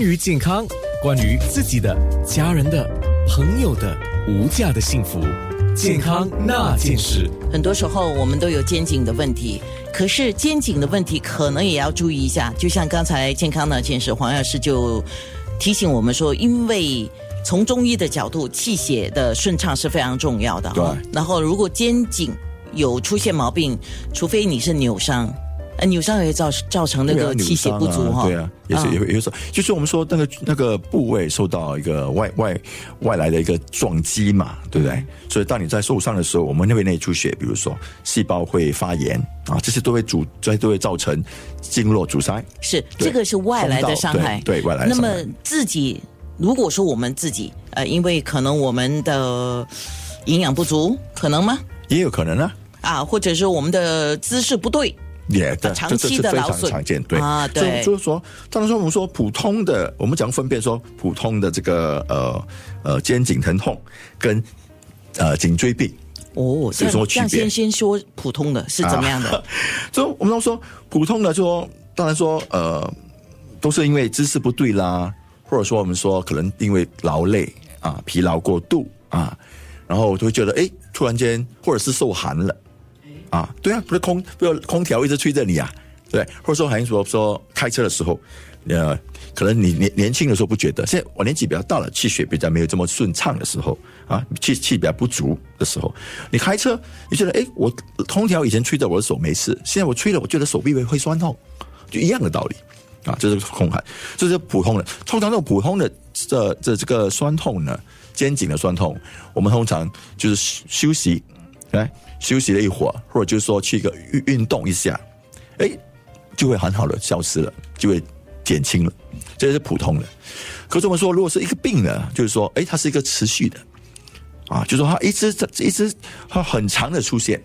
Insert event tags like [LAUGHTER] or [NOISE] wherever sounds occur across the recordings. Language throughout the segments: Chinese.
关于健康，关于自己的、家人的、朋友的无价的幸福，健康那件事。很多时候我们都有肩颈的问题，可是肩颈的问题可能也要注意一下。就像刚才健康那件事，黄药师就提醒我们说，因为从中医的角度，气血的顺畅是非常重要的。对然后如果肩颈有出现毛病，除非你是扭伤，呃，扭伤也会造造成那个气血不足哈。对啊，也是嗯也会有时候，就是我们说那个那个部位受到一个外外外来的一个撞击嘛，对不对？所以当你在受伤的时候，我们那边内出血，比如说细胞会发炎啊，这些都会阻，这些都会造成经络阻塞。是这个是外来的伤害，对对外来的那么自己如果说我们自己呃，因为可能我们的营养不足，可能吗？也有可能啊，啊，或者是我们的姿势不对，也的，长这这期是非常常见，对啊对就是说，当然说我们说普通的，我们讲分辨说普通的这个呃呃肩颈疼痛跟呃颈椎病，哦，这有什么区别先先说普通的是怎么样的？[LAUGHS] 所以我们都说普通的说，当然说呃，都是因为姿势不对啦，或者说我们说可能因为劳累啊、疲劳过度啊，然后就会觉得哎，突然间或者是受寒了啊，对啊，不是空不是空调一直吹着你啊，对，或者说还说说开车的时候，呃，可能你年年轻的时候不觉得，现在我年纪比较大了，气血比较没有这么顺畅的时候啊，气气比较不足的时候，你开车你觉得哎，我空调以前吹着我的手没事，现在我吹了，我觉得手臂会会酸痛，就一样的道理。啊，这是空寒，这是普通的。通常这种普通的这这这个酸痛呢，肩颈的酸痛，我们通常就是休息，来休息了一会儿，或者就是说去一个运运动一下，哎，就会很好的消失了，就会减轻了。这是普通的。可是我们说，如果是一个病呢，就是说，哎，它是一个持续的，啊，就是说它一直在一直它很长的出现。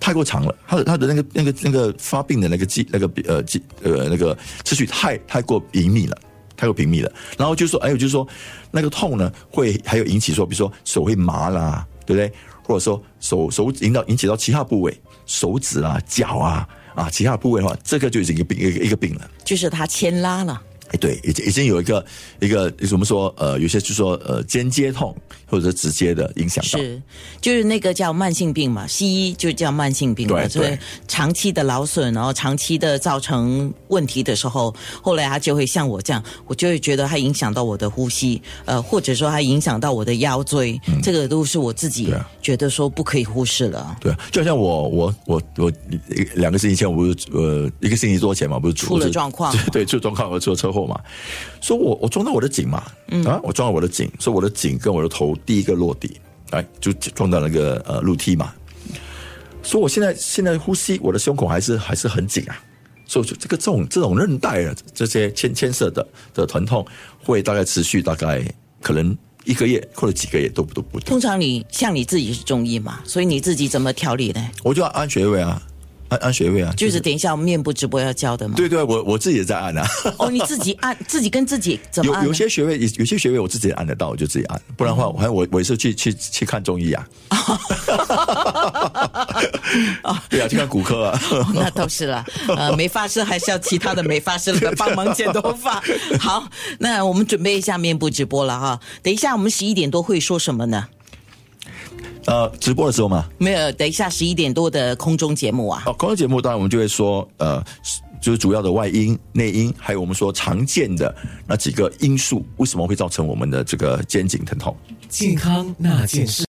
太过长了，它的它的那个那个那个发病的那个季那个呃季呃那个次序太太过频密了，太过频密了。然后就说，还有就是说，那个痛呢，会还有引起说，比如说手会麻啦，对不对？或者说手手引导引起到其他部位，手指啊、脚啊啊其他部位的话，这个就已经一个病一个一个病了。就是它牵拉了。哎，对，已经已经有一个一个我们说呃，有些就说呃间接痛或者是直接的影响到。是，就是那个叫慢性病嘛，西医就叫慢性病嘛，对所以对长期的劳损，然后长期的造成问题的时候，后来他就会像我这样，我就会觉得它影响到我的呼吸，呃，或者说它影响到我的腰椎，这个都是我自己觉得说不可以忽视了。对，就好像我我我我两个星期前，我不是呃一个星期多前嘛，不是出了状况 [LAUGHS] 对，出了状况，我出了车祸嘛，说我我撞到我的颈嘛，嗯啊，我撞到我的颈，说我的颈跟我的头第一个落地，哎，就撞到那个呃楼梯嘛，说我现在现在呼吸，我的胸口还是还是很紧啊。所以这个这种这种韧带啊，这些牵牵涉的的疼痛，会大概持续大概可能一个月或者几个月都都不。通常你像你自己是中医嘛，所以你自己怎么调理呢？我就要按穴位啊，按按穴位啊，就是等一下我们面部直播要教的嘛。对对，我我自己也在按啊。哦，你自己按，[LAUGHS] 自己跟自己怎么有按呢？有些穴位，有些穴位我自己按得到，我就自己按，不然的话，我还我我也是去去去看中医啊。[LAUGHS] 对啊，去看骨科啊。那倒是了，呃，[LAUGHS] 美发师还是要其他的美发师来帮忙剪头发。好，那我们准备一下面部直播了哈。等一下我们十一点多会说什么呢？呃，直播的时候吗，没有，等一下十一点多的空中节目啊。哦，空中节目当然我们就会说，呃，就是主要的外因、内因，还有我们说常见的那几个因素，为什么会造成我们的这个肩颈疼痛？健康那件事。